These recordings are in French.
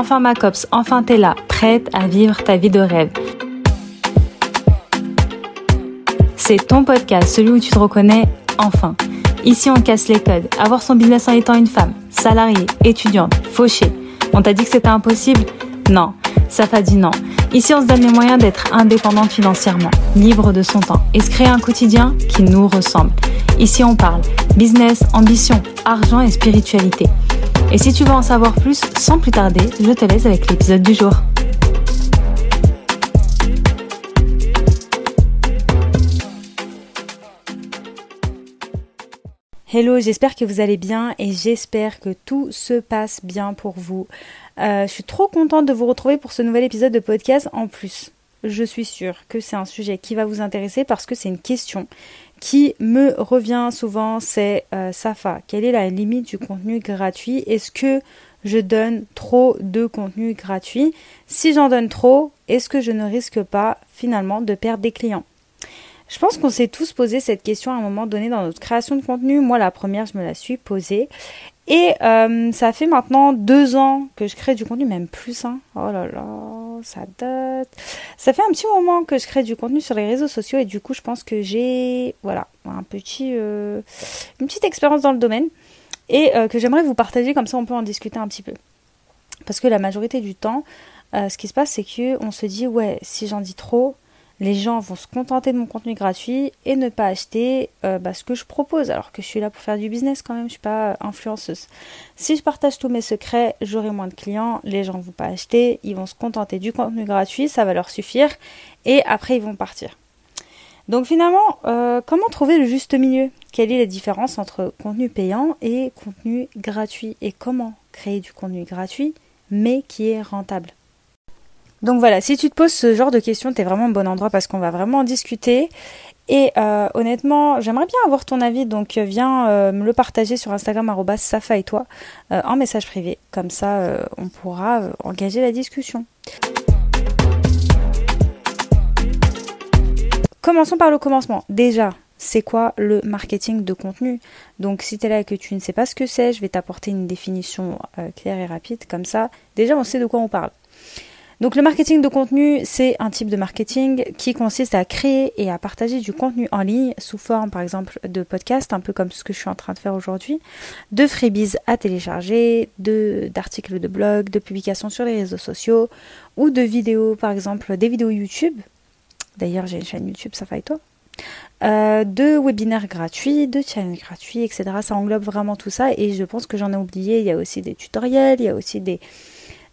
Enfin ma copse, enfin t'es là, prête à vivre ta vie de rêve. C'est ton podcast, celui où tu te reconnais enfin. Ici on casse les codes. Avoir son business en étant une femme, salariée, étudiante, fauchée. On t'a dit que c'était impossible? Non, ça t'a dit non. Ici on se donne les moyens d'être indépendante financièrement, libre de son temps et se créer un quotidien qui nous ressemble. Ici on parle business, ambition, argent et spiritualité. Et si tu veux en savoir plus, sans plus tarder, je te laisse avec l'épisode du jour. Hello, j'espère que vous allez bien et j'espère que tout se passe bien pour vous. Euh, je suis trop contente de vous retrouver pour ce nouvel épisode de podcast. En plus, je suis sûre que c'est un sujet qui va vous intéresser parce que c'est une question qui me revient souvent, c'est euh, Safa. Quelle est la limite du contenu gratuit? Est-ce que je donne trop de contenu gratuit? Si j'en donne trop, est-ce que je ne risque pas finalement de perdre des clients? Je pense qu'on s'est tous posé cette question à un moment donné dans notre création de contenu. Moi, la première, je me la suis posée. Et euh, ça fait maintenant deux ans que je crée du contenu, même plus. Hein. Oh là là, ça date. Ça fait un petit moment que je crée du contenu sur les réseaux sociaux et du coup, je pense que j'ai, voilà, un petit, euh, une petite expérience dans le domaine et euh, que j'aimerais vous partager comme ça, on peut en discuter un petit peu. Parce que la majorité du temps, ce qui se passe, c'est que on se dit ouais, si j'en dis trop, les gens vont se contenter de mon contenu gratuit et ne pas acheter euh, bah, ce que je propose, alors que je suis là pour faire du business quand même, je suis pas influenceuse. Si je partage tous mes secrets, j'aurai moins de clients, les gens ne vont pas acheter, ils vont se contenter du contenu gratuit, ça va leur suffire, et après ils vont partir. Donc finalement, euh, comment trouver le juste milieu? Quelle est la différence entre contenu payant et contenu gratuit? Et comment créer du contenu gratuit mais qui est rentable? Donc voilà, si tu te poses ce genre de questions, tu es vraiment au bon endroit parce qu'on va vraiment en discuter. Et euh, honnêtement, j'aimerais bien avoir ton avis, donc euh, viens euh, me le partager sur Instagram Safa et toi en message privé. Comme ça, on pourra engager la discussion. Commençons par le commencement. Déjà, c'est quoi le marketing de contenu? Donc si tu es là et que tu ne sais pas ce que c'est, je vais t'apporter une définition claire et rapide. Comme ça, déjà, on sait de quoi on parle. Donc le marketing de contenu, c'est un type de marketing qui consiste à créer et à partager du contenu en ligne sous forme par exemple de podcast, un peu comme ce que je suis en train de faire aujourd'hui, de freebies à télécharger, de d'articles de blog, de publications sur les réseaux sociaux ou de vidéos par exemple des vidéos YouTube. D'ailleurs j'ai une chaîne YouTube, ça fait toi. Euh, de webinaires gratuits, de challenges gratuits, etc. Ça englobe vraiment tout ça et je pense que j'en ai oublié. Il y a aussi des tutoriels, il y a aussi des,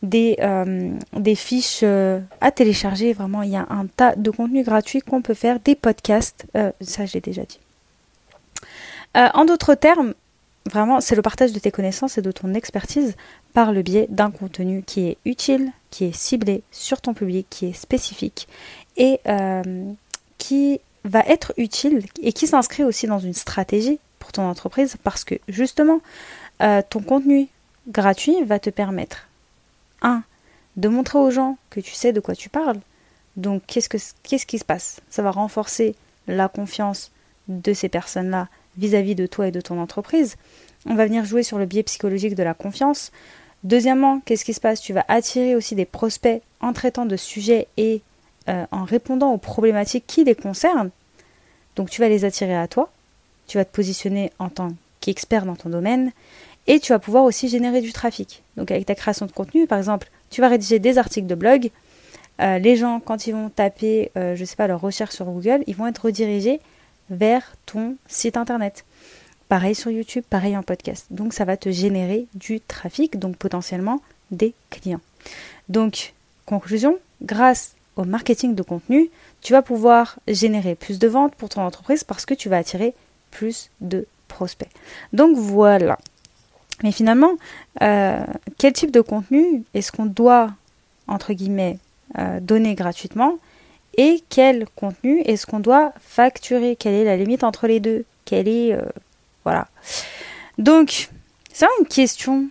des, euh, des fiches euh, à télécharger. Vraiment, il y a un tas de contenu gratuit qu'on peut faire, des podcasts, euh, ça j'ai déjà dit. en d'autres termes, vraiment, c'est le partage de tes connaissances et de ton expertise par le biais d'un contenu qui est utile, qui est ciblé sur ton public, qui est spécifique et qui va être utile et qui s'inscrit aussi dans une stratégie pour ton entreprise parce que justement, ton contenu gratuit va te permettre 1. De montrer aux gens que tu sais de quoi tu parles. Donc, qu'est-ce, que, qu'est-ce qui se passe? Ça va renforcer la confiance de ces personnes-là vis-à-vis de toi et de ton entreprise. On va venir jouer sur le biais psychologique de la confiance. Deuxièmement, qu'est-ce qui se passe? Tu vas attirer aussi des prospects en traitant de sujets et euh, en répondant aux problématiques qui les concernent. Donc tu vas les attirer à toi, tu vas te positionner en tant qu'expert dans ton domaine et tu vas pouvoir aussi générer du trafic. Donc avec ta création de contenu, par exemple, tu vas rédiger des articles de blog. Euh, les gens, quand ils vont taper, euh, je ne sais pas, leur recherche sur Google, ils vont être redirigés vers ton site internet. Pareil sur YouTube, pareil en podcast. Donc ça va te générer du trafic, donc potentiellement des clients. Donc, conclusion, grâce au marketing de contenu, tu vas pouvoir générer plus de ventes pour ton entreprise parce que tu vas attirer plus de prospects. Donc voilà. Mais finalement, euh, quel type de contenu est-ce qu'on doit, entre guillemets, euh, donner gratuitement et quel contenu est-ce qu'on doit facturer? Quelle est la limite entre les deux? Quelle est... Euh, voilà. Donc, c'est une question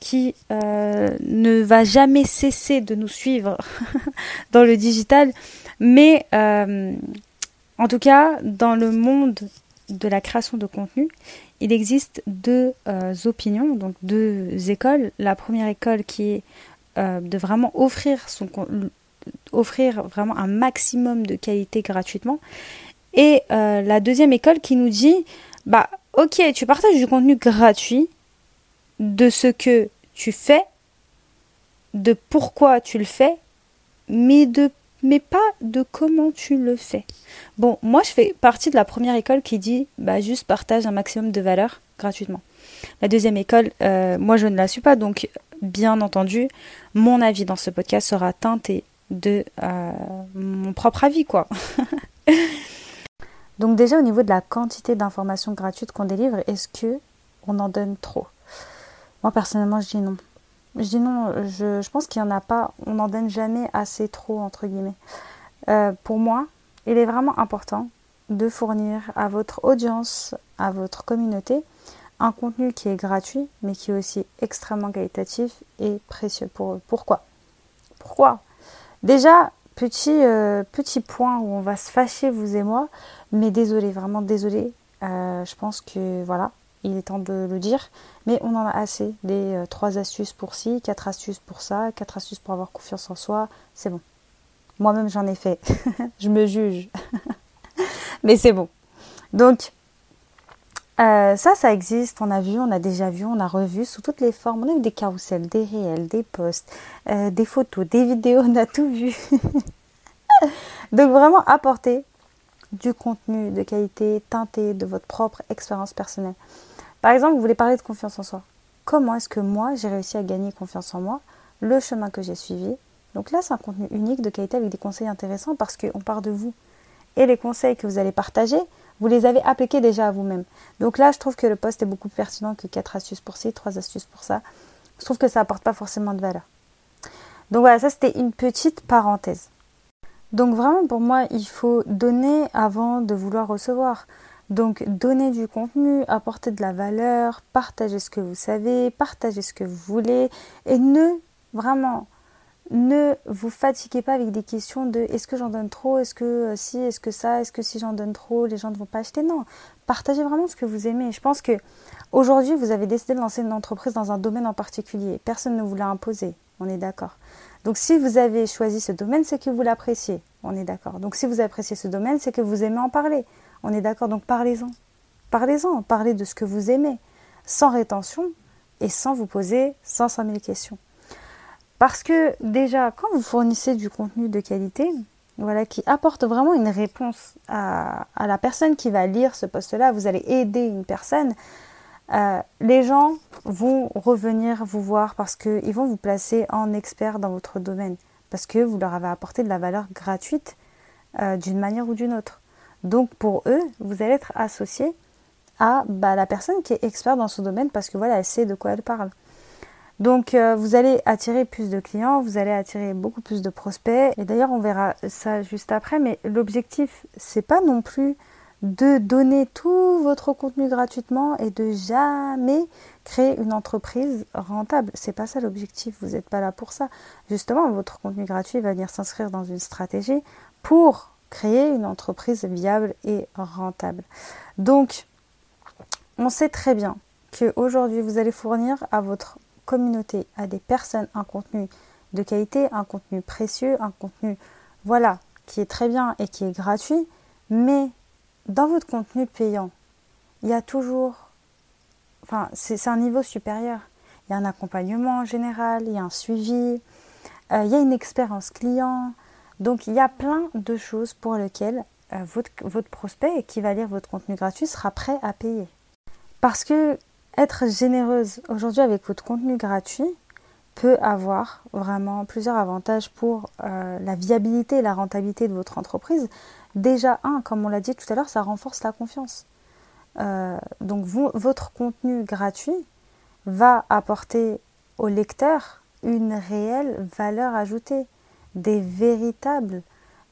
qui ne va jamais cesser de nous suivre dans le digital, mais en tout cas, dans le monde de la création de contenu, il existe deux euh, opinions, donc deux écoles. La première école qui est de vraiment offrir son offrir vraiment un maximum de qualité gratuitement. Et la deuxième école qui nous dit, bah ok, tu partages du contenu gratuit de ce que tu fais, de pourquoi tu le fais, mais de mais pas de comment tu le fais. Bon, moi je fais partie de la première école qui dit bah juste partage un maximum de valeur gratuitement. La deuxième école, euh, moi je ne la suis pas, donc bien entendu, mon avis dans ce podcast sera teinté de euh, mon propre avis, quoi. donc déjà au niveau de la quantité d'informations gratuites qu'on délivre, est-ce que on en donne trop? Moi personnellement, je dis non. Je dis non, je, pense qu'il n'y en a pas, on n'en donne jamais assez trop, entre guillemets. Euh, pour moi, il est vraiment important de fournir à votre audience, à votre communauté, un contenu qui est gratuit, mais qui est aussi extrêmement qualitatif et précieux pour eux. Pourquoi? Pourquoi? Déjà, petit, euh, petit point où on va se fâcher, vous et moi, mais désolé, vraiment désolé. Euh, je pense que voilà, il est temps de le dire. Mais on en a assez. Des 3 euh, astuces pour ci, 4 astuces pour ça, 4 astuces pour avoir confiance en soi. C'est bon. Moi-même, j'en ai fait. je me juge. Mais c'est bon. Donc, euh, ça, ça existe. On a vu, on a déjà vu, on a revu sous toutes les formes. On a vu des carousels, des réels, des posts, euh, des photos, des vidéos. On a tout vu. Donc, vraiment apporter du contenu de qualité teinté de votre propre expérience personnelle. Par exemple, vous voulez parler de confiance en soi. Comment est-ce que moi, j'ai réussi à gagner confiance en moi Le chemin que j'ai suivi? Donc là, c'est un contenu unique de qualité avec des conseils intéressants parce qu'on part de vous. Et les conseils que vous allez partager, vous les avez appliqués déjà à vous-même. Donc là, je trouve que le poste est beaucoup plus pertinent que 4 astuces pour ci, 3 astuces pour ça. Je trouve que ça n'apporte pas forcément de valeur. Donc voilà, ça c'était une petite parenthèse. Donc vraiment pour moi, il faut donner avant de vouloir recevoir. Donc donner du contenu, apporter de la valeur, partager ce que vous savez, partager ce que vous voulez et ne vraiment ne vous fatiguez pas avec des questions de est-ce que j'en donne trop, est-ce que euh, si, est-ce que ça, est-ce que si j'en donne trop, les gens ne vont pas acheter. Non, partagez vraiment ce que vous aimez. Je pense que aujourd'hui, vous avez décidé de lancer une entreprise dans un domaine en particulier. Personne ne vous l'a imposé. On est d'accord. Donc si vous avez choisi ce domaine, c'est que vous l'appréciez. On est d'accord. Donc si vous appréciez ce domaine, c'est que vous aimez en parler. On est d'accord, donc parlez-en. Parlez-en, parlez de ce que vous aimez, sans rétention et sans vous poser 500 000 questions. Parce que déjà, quand vous fournissez du contenu de qualité, voilà, qui apporte vraiment une réponse à, la personne qui va lire ce poste-là, vous allez aider une personne, euh, les gens vont revenir vous voir parce qu'ils vont vous placer en expert dans votre domaine, parce que vous leur avez apporté de la valeur gratuite euh, d'une manière ou d'une autre. Donc pour eux, vous allez être associé à bah, la personne qui est experte dans ce domaine parce que voilà, elle sait de quoi elle parle. Donc euh, vous allez attirer plus de clients, vous allez attirer beaucoup plus de prospects. Et d'ailleurs, on verra ça juste après, mais l'objectif, c'est pas non plus de donner tout votre contenu gratuitement et de jamais créer une entreprise rentable. C'est pas ça l'objectif, vous n'êtes pas là pour ça. Justement, votre contenu gratuit va venir s'inscrire dans une stratégie pour créer une entreprise viable et rentable. Donc, on sait très bien qu'aujourd'hui, vous allez fournir à votre communauté, à des personnes, un contenu de qualité, un contenu précieux, un contenu, voilà, qui est très bien et qui est gratuit, mais dans votre contenu payant, il y a toujours, enfin, c'est un niveau supérieur. Il y a un accompagnement général, il y a un suivi, euh, il y a une expérience client, donc il y a plein de choses pour lesquelles euh, votre, prospect qui va lire votre contenu gratuit sera prêt à payer. Parce que être généreuse aujourd'hui avec votre contenu gratuit peut avoir vraiment plusieurs avantages pour euh, la viabilité et la rentabilité de votre entreprise. Déjà, un, comme on l'a dit tout à l'heure, ça renforce la confiance. Euh, donc votre contenu gratuit va apporter au lecteur une réelle valeur ajoutée des véritables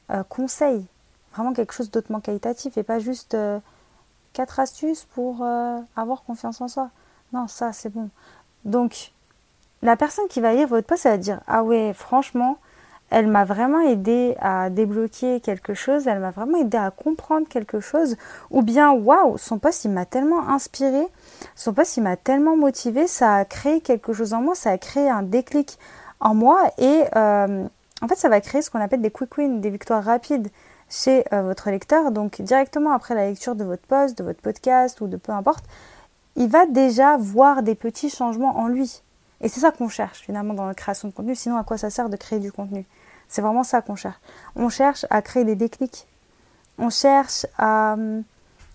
euh, conseils, vraiment quelque chose d'autrement qualitatif et pas juste euh, quatre astuces pour euh, avoir confiance en soi. Non, ça c'est bon. Donc, la personne qui va lire votre post, elle va dire Ah ouais, franchement, elle m'a vraiment aidé à débloquer quelque chose, elle m'a vraiment aidé à comprendre quelque chose, ou bien waouh, son post il m'a tellement inspiré, son post il m'a tellement motivé, ça a créé quelque chose en moi, ça a créé un déclic en moi et en fait ça va créer ce qu'on appelle des quick wins, des victoires rapides chez euh, votre lecteur. Donc directement après la lecture de votre post, de votre podcast ou de peu importe, il va déjà voir des petits changements en lui. Et c'est ça qu'on cherche finalement dans la création de contenu. Sinon, à quoi ça sert de créer du contenu? C'est vraiment ça qu'on cherche. On cherche à créer des déclics. On cherche à,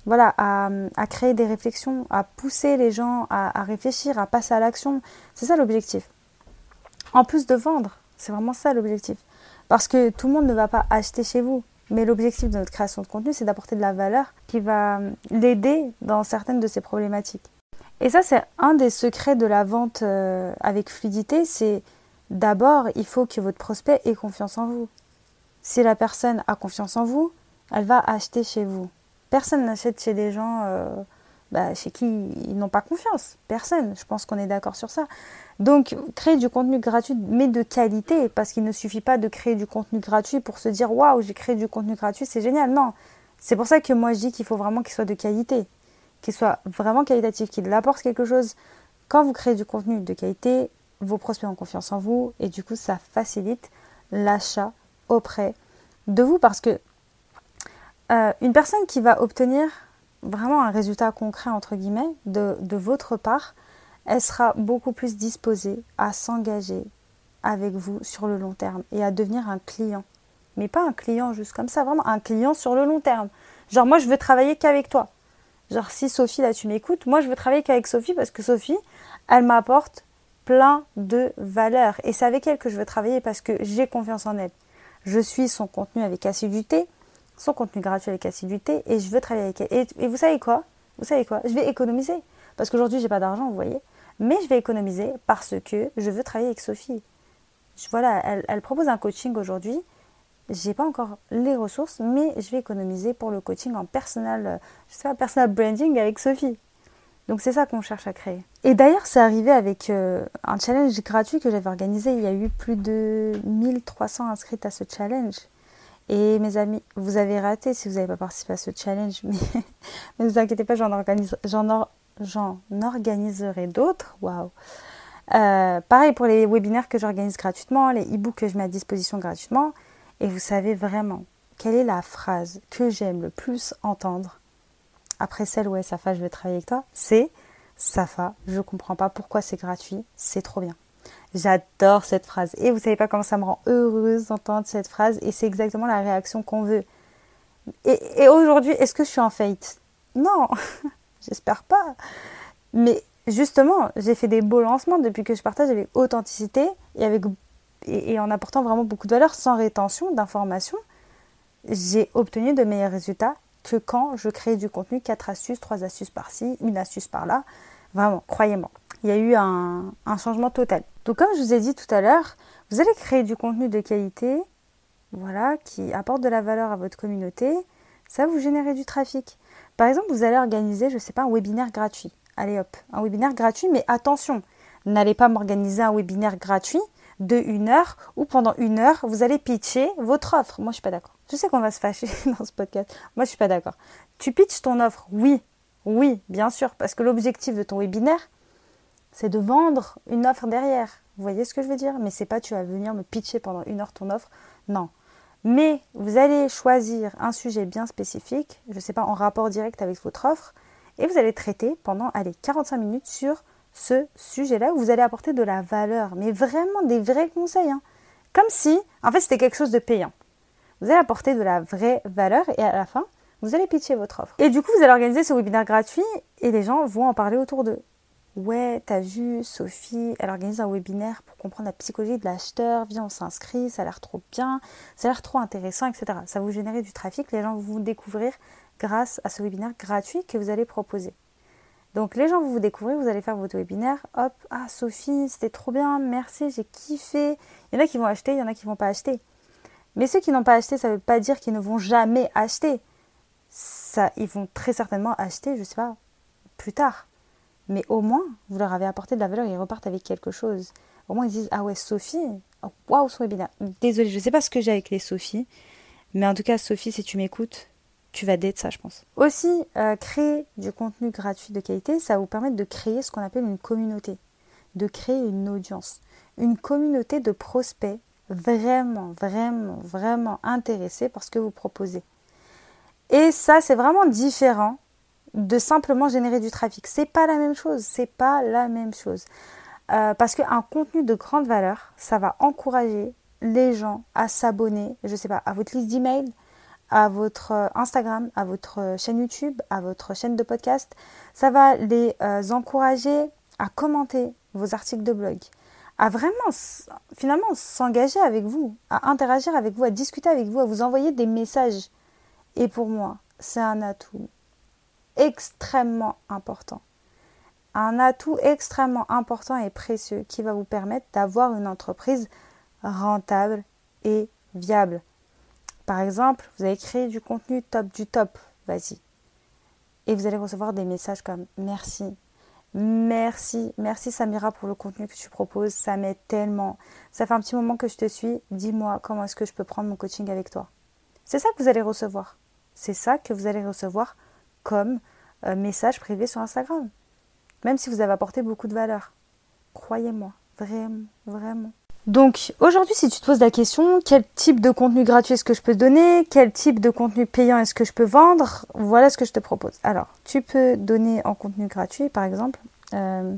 voilà, à, créer des réflexions, à pousser les gens à, à réfléchir, à passer à l'action. C'est ça l'objectif. En plus de vendre, c'est vraiment ça l'objectif. Parce que tout le monde ne va pas acheter chez vous. Mais l'objectif de notre création de contenu, c'est d'apporter de la valeur qui va l'aider dans certaines de ses problématiques. Et ça, c'est un des secrets de la vente euh, avec fluidité, c'est d'abord, il faut que votre prospect ait confiance en vous. Si la personne a confiance en vous, elle va acheter chez vous. Personne n'achète chez des gens euh, bah, chez qui ils n'ont pas confiance. Personne. Je pense qu'on est d'accord sur ça. Donc, créer du contenu gratuit, mais de qualité, parce qu'il ne suffit pas de créer du contenu gratuit pour se dire waouh, j'ai créé du contenu gratuit, c'est génial. Non. C'est pour ça que moi je dis qu'il faut vraiment qu'il soit de qualité, qu'il soit vraiment qualitatif, qu'il apporte quelque chose. Quand vous créez du contenu de qualité, vos prospects ont confiance en vous et du coup, ça facilite l'achat auprès de vous parce que euh, une personne qui va obtenir vraiment un résultat concret, entre guillemets, de, votre part, elle sera beaucoup plus disposée à s'engager avec vous sur le long terme et à devenir un client. Mais pas un client juste comme ça, vraiment un client sur le long terme. Genre moi je veux travailler qu'avec toi. Genre si Sophie là tu m'écoutes, moi je veux travailler qu'avec Sophie parce que Sophie, elle m'apporte plein de valeurs et c'est avec elle que je veux travailler parce que j'ai confiance en elle. Je suis son contenu avec assiduité, son contenu gratuit avec assiduité et je veux travailler avec elle. Et, vous savez quoi? Vous savez quoi? Je vais économiser parce qu'aujourd'hui j'ai pas d'argent, vous voyez. Mais je vais économiser parce que je veux travailler avec Sophie. voilà, elle, propose un coaching aujourd'hui. J'ai pas encore les ressources, mais je vais économiser pour le coaching en personnel, je sais pas, personal branding avec Sophie. Donc c'est ça qu'on cherche à créer. Et d'ailleurs, c'est arrivé avec euh, un challenge gratuit que j'avais organisé. Il y a eu plus de 1300 inscrites à ce challenge. Et mes amis, vous avez raté si vous n'avez pas participé à ce challenge, mais ne vous inquiétez pas, j'en organise, organiserai d'autres. Waouh! Euh, pareil pour les webinaires que j'organise gratuitement, les e-books que je mets à disposition gratuitement. Et vous savez vraiment quelle est la phrase que j'aime le plus entendre après celle ouais Safa je vais travailler avec toi, c'est Safa, je comprends pas pourquoi c'est gratuit, c'est trop bien. J'adore cette phrase et vous savez pas comment ça me rend heureuse d'entendre cette phrase et c'est exactement la réaction qu'on veut. Et, aujourd'hui, est-ce que je suis en fate Non, j'espère pas. Mais justement, j'ai fait des beaux lancements depuis que je partage avec authenticité et, avec, et, en apportant vraiment beaucoup de valeur sans rétention d'informations. J'ai obtenu de meilleurs résultats que quand je crée du contenu, 4 astuces, 3 astuces par-ci, une astuce par-là. Vraiment, croyez-moi, il y a eu un, changement total. Donc comme je vous ai dit tout à l'heure, vous allez créer du contenu de qualité, voilà, qui apporte de la valeur à votre communauté, ça va vous générer du trafic. Par exemple, vous allez organiser, je ne sais pas, un webinaire gratuit. Allez hop, un webinaire gratuit, mais attention, n'allez pas m'organiser un webinaire gratuit de une heure où pendant une heure, vous allez pitcher votre offre. Moi, je suis pas d'accord. Je sais qu'on va se fâcher dans ce podcast. Moi, je suis pas d'accord. Tu pitches ton offre, oui, oui, bien sûr, parce que l'objectif de ton webinaire, c'est de vendre une offre derrière. Vous voyez ce que je veux dire? Mais c'est pas tu vas venir me pitcher pendant une heure ton offre. Non. Mais vous allez choisir un sujet bien spécifique, je ne sais pas, en rapport direct avec votre offre, et vous allez traiter pendant, allez, 45 minutes sur ce sujet-là où vous allez apporter de la valeur, mais vraiment des vrais conseils. Hein. Comme si, en fait, c'était quelque chose de payant. Vous allez apporter de la vraie valeur et à la fin, vous allez pitcher votre offre. Et du coup, vous allez organiser ce webinaire gratuit et les gens vont en parler autour d'eux. Ouais, t'as vu, Sophie, elle organise un webinaire pour comprendre la psychologie de l'acheteur. Viens, on s'inscrit, ça a l'air trop bien, ça a l'air trop intéressant, etc. Ça vous générer du trafic, les gens vont vous découvrir grâce à ce webinaire gratuit que vous allez proposer. Donc les gens vont vous découvrir, vous allez faire votre webinaire, hop, ah Sophie, c'était trop bien, merci, j'ai kiffé. Il y en a qui vont acheter, il y en a qui vont pas acheter. Mais ceux qui n'ont pas acheté, ça ne veut pas dire qu'ils ne vont jamais acheter. Ça, ils vont très certainement acheter, je sais pas, plus tard. Mais au moins, vous leur avez apporté de la valeur ils repartent avec quelque chose. Au moins, ils disent Ah ouais, Sophie, oh, waouh, son webinaire. Désolée, je ne sais pas ce que j'ai avec les Sophie, mais en tout cas, Sophie, si tu m'écoutes, tu vas d'être ça, je pense. Aussi, euh, créer du contenu gratuit de qualité, ça vous permettre de créer ce qu'on appelle une communauté. de créer une audience, une communauté de prospects vraiment, vraiment, vraiment intéressés par ce que vous proposez. Et ça, c'est vraiment différent de simplement générer du trafic. C'est pas la même chose. C'est pas la même chose. Euh, parce qu'un contenu de grande valeur, ça va encourager les gens à s'abonner, je sais pas, à votre liste d'emails, à votre euh, Instagram, à votre euh, chaîne YouTube, à votre chaîne de podcast. Ça va les encourager à commenter vos articles de blog, à vraiment finalement s'engager avec vous, à interagir avec vous, à discuter avec vous, à vous envoyer des messages. Et pour moi, c'est un atout extrêmement important. Un atout extrêmement important et précieux qui va vous permettre d'avoir une entreprise rentable et viable. Par exemple, vous avez créé du contenu top du top, vas-y. Et vous allez recevoir des messages comme merci, merci, merci Samira pour le contenu que tu proposes, ça m'aide tellement. Ça fait un petit moment que je te suis, dis-moi comment est-ce que je peux prendre mon coaching avec toi. C'est ça que vous allez recevoir. C'est ça que vous allez recevoir comme euh, message privé sur Instagram. Même si vous avez apporté beaucoup de valeur. Croyez-moi, vraiment, vraiment. Donc aujourd'hui, si tu te poses la question, quel type de contenu gratuit est-ce que je peux donner? Quel type de contenu payant est-ce que je peux vendre? Voilà ce que je te propose. Alors, tu peux donner en contenu gratuit, par exemple, euh,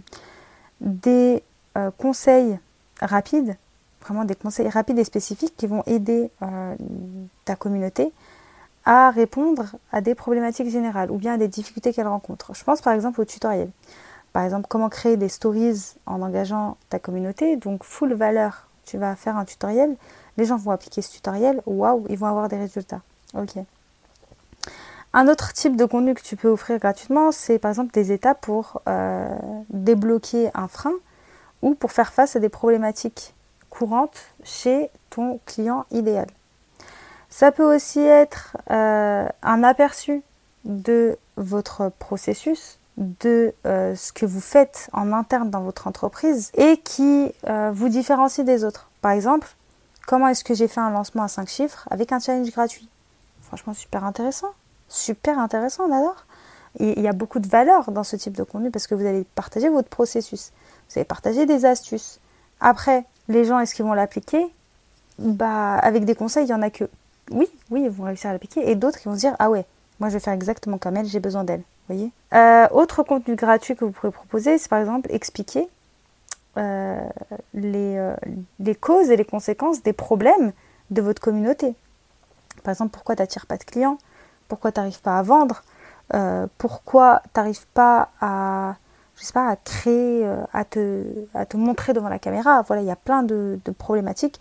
des euh, conseils rapides, vraiment des conseils rapides et spécifiques qui vont aider ta communauté à répondre à des problématiques générales ou bien à des difficultés qu'elle rencontre. Je pense par exemple au tutoriel. Par exemple, comment créer des stories en engageant ta communauté. Donc, full valeur, tu vas faire un tutoriel. Les gens vont appliquer ce tutoriel. Waouh, ils vont avoir des résultats. Ok. Un autre type de contenu que tu peux offrir gratuitement, c'est par exemple des étapes pour euh, débloquer un frein ou pour faire face à des problématiques courantes chez ton client idéal. Ça peut aussi être euh, un aperçu de votre processus, de euh, ce que vous faites en interne dans votre entreprise et qui euh, vous différencie des autres. Par exemple, comment est-ce que j'ai fait un lancement à 5 chiffres avec un challenge gratuit? Franchement, super intéressant. Super intéressant, on adore. il y a beaucoup de valeur dans ce type de contenu parce que vous allez partager votre processus. Vous allez partager des astuces. Après, les gens, est-ce qu'ils vont l'appliquer? Bah, avec des conseils, il y en a que oui, oui, ils vont réussir à l'appliquer. Et d'autres qui vont se dire, ah ouais, moi je vais faire exactement comme elle, j'ai besoin d'elle. voyez euh, Autre contenu gratuit que vous pourrez proposer, c'est par exemple expliquer euh, les, euh, les, causes et les conséquences des problèmes de votre communauté. Par exemple, pourquoi tu n'attires pas de clients? Pourquoi tu n'arrives pas à vendre? Pourquoi tu n'arrives pas à, je sais pas, à créer, à te, à te montrer devant la caméra? Voilà, il y a plein de problématiques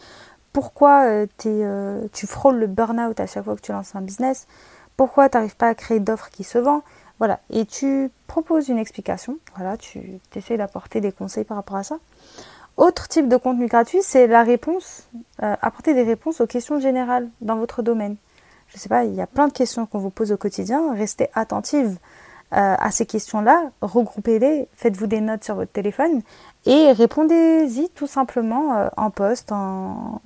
pourquoi euh, euh, tu frôles le burn-out à chaque fois que tu lances un business, pourquoi tu n'arrives pas à créer d'offres qui se vendent? Voilà, et tu proposes une explication, voilà, tu essaies d'apporter des conseils par rapport à ça. Autre type de contenu gratuit, c'est la réponse, euh, apporter des réponses aux questions générales dans votre domaine. Je ne sais pas, il y a plein de questions qu'on vous pose au quotidien, restez attentive à ces questions-là, regroupez-les, faites-vous des notes sur votre téléphone et répondez-y tout simplement euh, en post, en,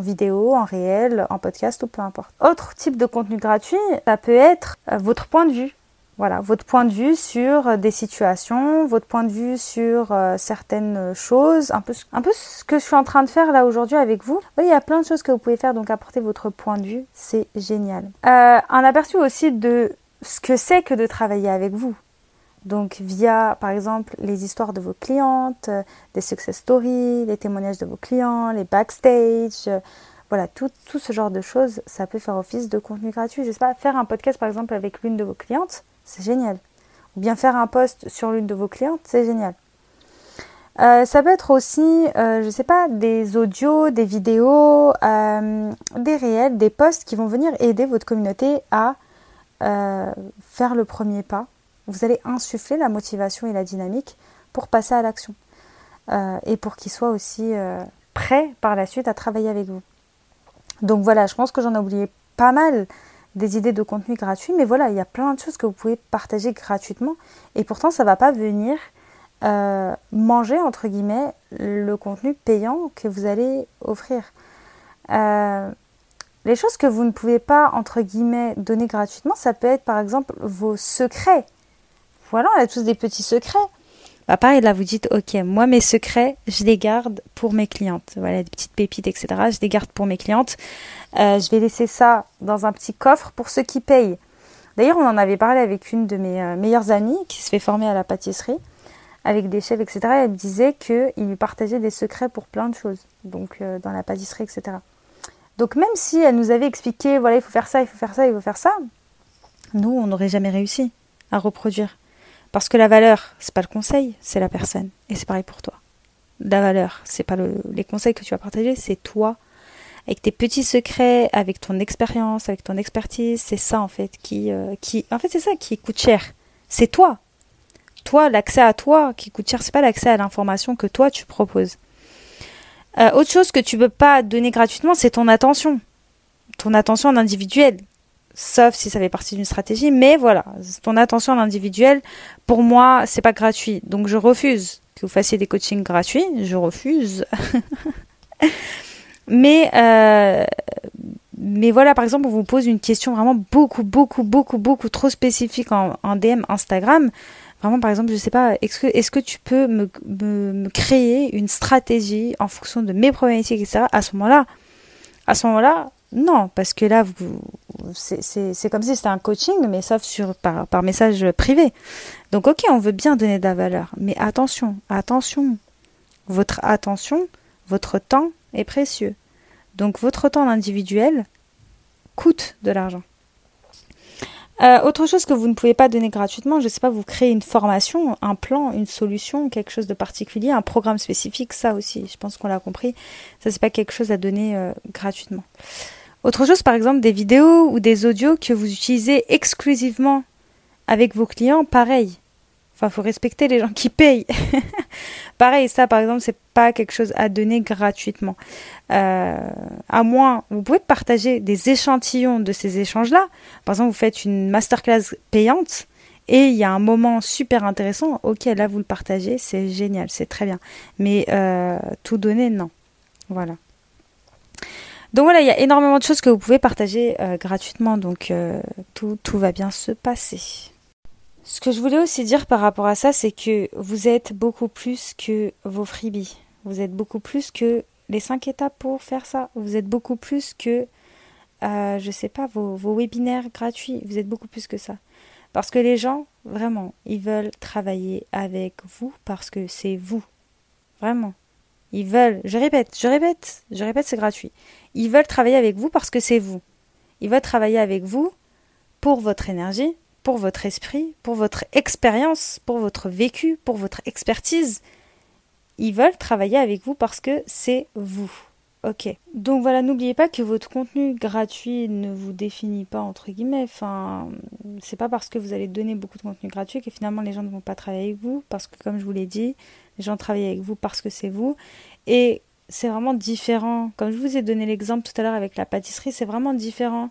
vidéo, en réel, en podcast ou peu importe. Autre type de contenu gratuit, ça peut être euh, votre point de vue. Voilà, votre point de vue sur des situations, votre point de vue sur euh, certaines choses, un peu, un peu ce que je suis en train de faire là aujourd'hui avec vous. il y a plein de choses que vous pouvez faire, donc apporter votre point de vue, c'est génial. un aperçu aussi de ce que c'est que de travailler avec vous. Donc via par exemple les histoires de vos clientes, euh, des success stories, les témoignages de vos clients, les backstage, euh, voilà, tout, tout, ce genre de choses, ça peut faire office de contenu gratuit. Je sais pas, faire un podcast par exemple avec l'une de vos clientes, c'est génial. Ou bien faire un post sur l'une de vos clientes, c'est génial. Euh, ça peut être aussi, je ne sais pas, des audios, des vidéos, des réels, des posts qui vont venir aider votre communauté à faire le premier pas vous allez insuffler la motivation et la dynamique pour passer à l'action. Euh, et pour qu'ils soient aussi euh, prêts par la suite à travailler avec vous. Donc voilà, je pense que j'en ai oublié pas mal des idées de contenu gratuit, mais voilà, il y a plein de choses que vous pouvez partager gratuitement, et pourtant ça ne va pas venir euh, manger, entre guillemets, le contenu payant que vous allez offrir. Les choses que vous ne pouvez pas, entre guillemets, donner gratuitement, ça peut être par exemple vos secrets voilà, on a tous des petits secrets. Bah pareil, là, vous dites, ok, moi, mes secrets, je les garde pour mes clientes. Voilà, des petites pépites, etc. Je les garde pour mes clientes. Euh, je vais laisser ça dans un petit coffre pour ceux qui payent. D'ailleurs, on en avait parlé avec une de mes euh, meilleures amies qui se fait former à la pâtisserie, avec des chefs, etc. elle me disait qu'il lui partageait des secrets pour plein de choses, donc euh, dans la pâtisserie, etc. Donc même si elle nous avait expliqué, voilà, il faut faire ça, il faut faire ça, il faut faire ça, nous, on n'aurait jamais réussi à reproduire. Parce que la valeur, c'est pas le conseil, c'est la personne. Et c'est pareil pour toi. La valeur, c'est pas les conseils que tu vas partager, c'est toi. Avec tes petits secrets, avec ton expérience, avec ton expertise, c'est ça en fait qui, euh, qui, en fait c'est ça qui coûte cher. C'est toi. Toi, l'accès à toi qui coûte cher, c'est pas l'accès à l'information que toi tu proposes. Euh, autre chose que tu peux pas donner gratuitement, c'est ton attention, ton attention en individuel sauf si ça fait partie d'une stratégie. Mais voilà, ton attention à l'individuel, pour moi, c'est pas gratuit. Donc je refuse que vous fassiez des coachings gratuits. Je refuse. mais euh, mais voilà, par exemple, on vous pose une question vraiment beaucoup, beaucoup, beaucoup, beaucoup trop spécifique en, DM Instagram. Vraiment, par exemple, je sais pas, est-ce que, est que tu peux me, me, créer une stratégie en fonction de mes problématiques, etc. À ce moment-là, à ce moment-là, non, parce que là, c'est comme si c'était un coaching, mais sauf sur, par, par message privé. Donc, ok, on veut bien donner de la valeur, mais attention, attention. Votre attention, votre temps est précieux. Donc, votre temps individuel coûte de l'argent. Euh, autre chose que vous ne pouvez pas donner gratuitement, je ne sais pas, vous créez une formation, un plan, une solution, quelque chose de particulier, un programme spécifique, ça aussi, je pense qu'on l'a compris. Ça, c'est pas quelque chose à donner euh, gratuitement. Autre chose, par exemple, des vidéos ou des audios que vous utilisez exclusivement avec vos clients, pareil. Enfin, faut respecter les gens qui payent. pareil, ça, par exemple, c'est pas quelque chose à donner gratuitement. Euh, à moins, vous pouvez partager des échantillons de ces échanges-là. Par exemple, vous faites une masterclass payante et il y a un moment super intéressant. Ok, là, vous le partagez, c'est génial, c'est très bien. Mais euh, tout donner, non. Voilà. Donc voilà, il y a énormément de choses que vous pouvez partager euh, gratuitement, donc tout va bien se passer. Ce que je voulais aussi dire par rapport à ça, c'est que vous êtes beaucoup plus que vos freebies. Vous êtes beaucoup plus que les cinq étapes pour faire ça. Vous êtes beaucoup plus que, euh, je sais pas, vos, vos webinaires gratuits. Vous êtes beaucoup plus que ça. Parce que les gens, vraiment, ils veulent travailler avec vous parce que c'est vous. Vraiment. Ils veulent, je répète, je répète, je répète, c'est gratuit. Ils veulent travailler avec vous parce que c'est vous. Ils veulent travailler avec vous pour votre énergie, pour votre esprit, pour votre expérience, pour votre vécu, pour votre expertise. Ils veulent travailler avec vous parce que c'est vous. Ok. Donc voilà, n'oubliez pas que votre contenu gratuit ne vous définit pas entre guillemets. Enfin, c'est pas parce que vous allez donner beaucoup de contenu gratuit que finalement les gens ne vont pas travailler avec vous, parce que comme je vous l'ai dit, les gens travaillent avec vous parce que c'est vous. Et c'est vraiment différent. Comme je vous ai donné l'exemple tout à l'heure avec la pâtisserie, c'est vraiment différent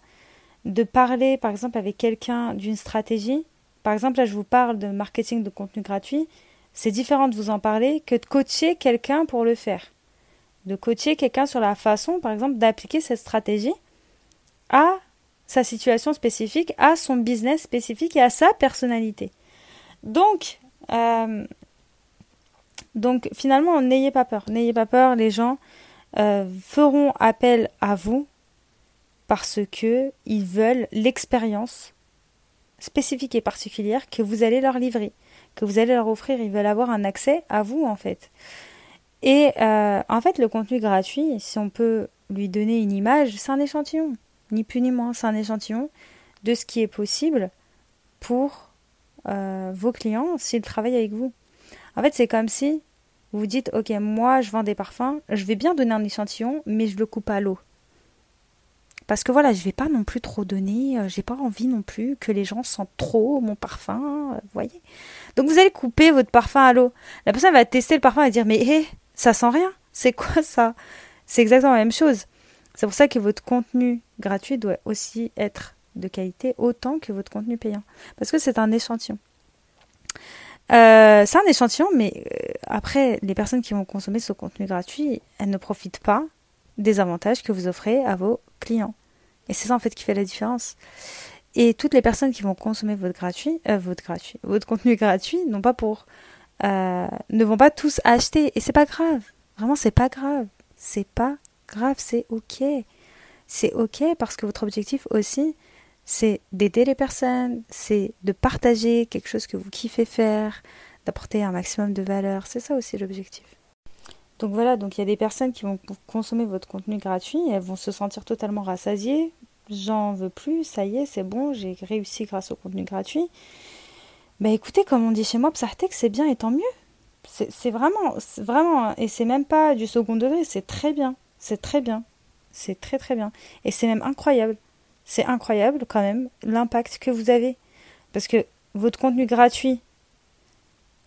de parler, par exemple, avec quelqu'un d'une stratégie. Par exemple, là, je vous parle de marketing de contenu gratuit. C'est différent de vous en parler que de coacher quelqu'un pour le faire. De coacher quelqu'un sur la façon, par exemple, d'appliquer cette stratégie à sa situation spécifique, à son business spécifique et à sa personnalité. Donc, euh, donc finalement, n'ayez pas peur. N'ayez pas peur, les gens euh, feront appel à vous parce que ils veulent l'expérience spécifique et particulière que vous allez leur livrer, que vous allez leur offrir. Ils veulent avoir un accès à vous en fait. Et euh, en fait, le contenu gratuit, si on peut lui donner une image, c'est un échantillon, ni plus ni moins, c'est un échantillon de ce qui est possible pour euh, vos clients s'ils travaillent avec vous. En fait, c'est comme si vous dites, ok, moi je vends des parfums, je vais bien donner un échantillon, mais je le coupe à l'eau. Parce que voilà, je vais pas non plus trop donner, euh, j'ai pas envie non plus que les gens sentent trop mon parfum, euh, vous voyez. Donc vous allez couper votre parfum à l'eau. La personne va tester le parfum et dire, mais hé, ça sent rien, c'est quoi ça? C'est exactement la même chose. C'est pour ça que votre contenu gratuit doit aussi être de qualité autant que votre contenu payant. Parce que c'est un échantillon. Euh, c'est un échantillon, mais euh, après, les personnes qui vont consommer ce contenu gratuit, elles ne profitent pas des avantages que vous offrez à vos clients. Et c'est ça en fait qui fait la différence. Et toutes les personnes qui vont consommer votre gratuit, euh, votre gratuit, votre contenu gratuit, non pas pour euh, ne vont pas tous acheter. Et c'est pas grave. Vraiment, c'est pas grave. C'est pas grave, c'est ok. C'est ok parce que votre objectif aussi, c'est d'aider les personnes, c'est de partager quelque chose que vous kiffez faire, d'apporter un maximum de valeur. C'est ça aussi l'objectif. Donc voilà, donc il y a des personnes qui vont consommer votre contenu gratuit, elles vont se sentir totalement rassasiées. J'en veux plus, ça y est, c'est bon, j'ai réussi grâce au contenu gratuit. Bah écoutez, comme on dit chez moi, Psartec, c'est bien et tant mieux. C'est vraiment, vraiment, et c'est même pas du second degré, c'est très bien. C'est très bien. C'est très très bien. Et c'est même incroyable. C'est incroyable quand même l'impact que vous avez. Parce que votre contenu gratuit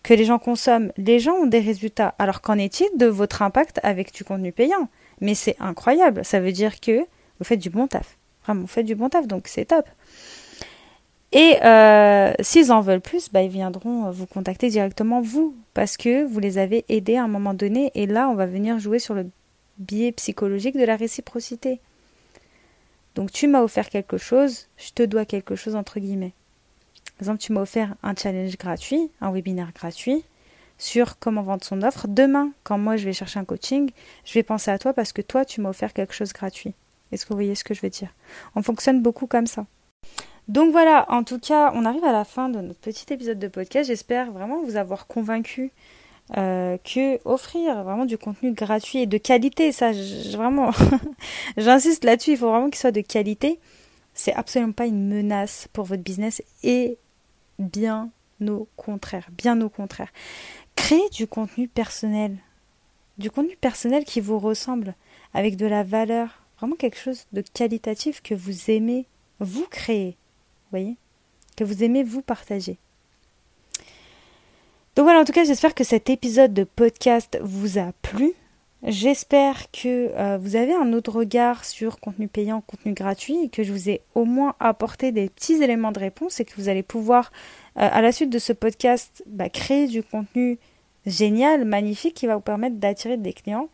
que les gens consomment, les gens ont des résultats. Alors qu'en est-il de votre impact avec du contenu payant? Mais c'est incroyable. Ça veut dire que vous faites du bon taf. Vraiment, vous faites du bon taf, donc c'est top. Et euh, s'ils en veulent plus, bah, ils viendront vous contacter directement vous, parce que vous les avez aidés à un moment donné. Et là, on va venir jouer sur le biais psychologique de la réciprocité. Donc tu m'as offert quelque chose, je te dois quelque chose entre guillemets. Par exemple, tu m'as offert un challenge gratuit, un webinaire gratuit sur comment vendre son offre. Demain, quand moi je vais chercher un coaching, je vais penser à toi parce que toi, tu m'as offert quelque chose gratuit. Est-ce que vous voyez ce que je veux dire? On fonctionne beaucoup comme ça. Donc voilà, en tout cas, on arrive à la fin de notre petit épisode de podcast. J'espère vraiment vous avoir convaincu euh, que offrir vraiment du contenu gratuit et de qualité. Ça, vraiment, j'insiste là-dessus. Il faut vraiment qu'il soit de qualité. C'est absolument pas une menace pour votre business bien au contraire, bien au contraire. Créez du contenu personnel, du contenu personnel qui vous ressemble, avec de la valeur, vraiment quelque chose de qualitatif que vous aimez vous créer, voyez, que vous aimez vous partager. Donc voilà, en tout cas, j'espère que cet épisode de podcast vous a plu. J'espère que euh, vous avez un autre regard sur contenu payant, contenu gratuit, et que je vous ai au moins apporté des petits éléments de réponse et que vous allez pouvoir, euh, à la suite de ce podcast, bah, créer du contenu génial, magnifique, qui va vous permettre d'attirer des clients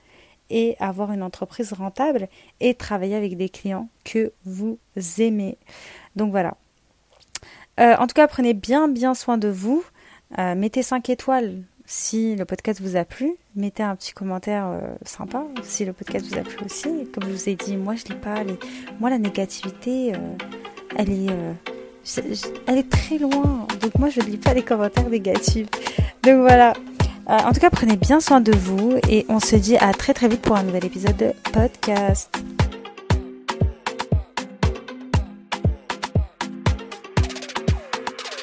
et avoir une entreprise rentable et travailler avec des clients que vous aimez. Donc voilà. Euh, en tout cas, prenez bien bien soin de vous. Mettez 5 étoiles si le podcast vous a plu. Mettez un petit commentaire euh, sympa si le podcast vous a plu aussi. Comme je vous ai dit, moi je lis pas les... Moi la négativité, euh, elle est... elle est très loin. Donc moi je ne lis pas les commentaires négatifs. Donc voilà. en tout cas, prenez bien soin de vous et on se dit à très très vite pour un nouvel épisode de podcast.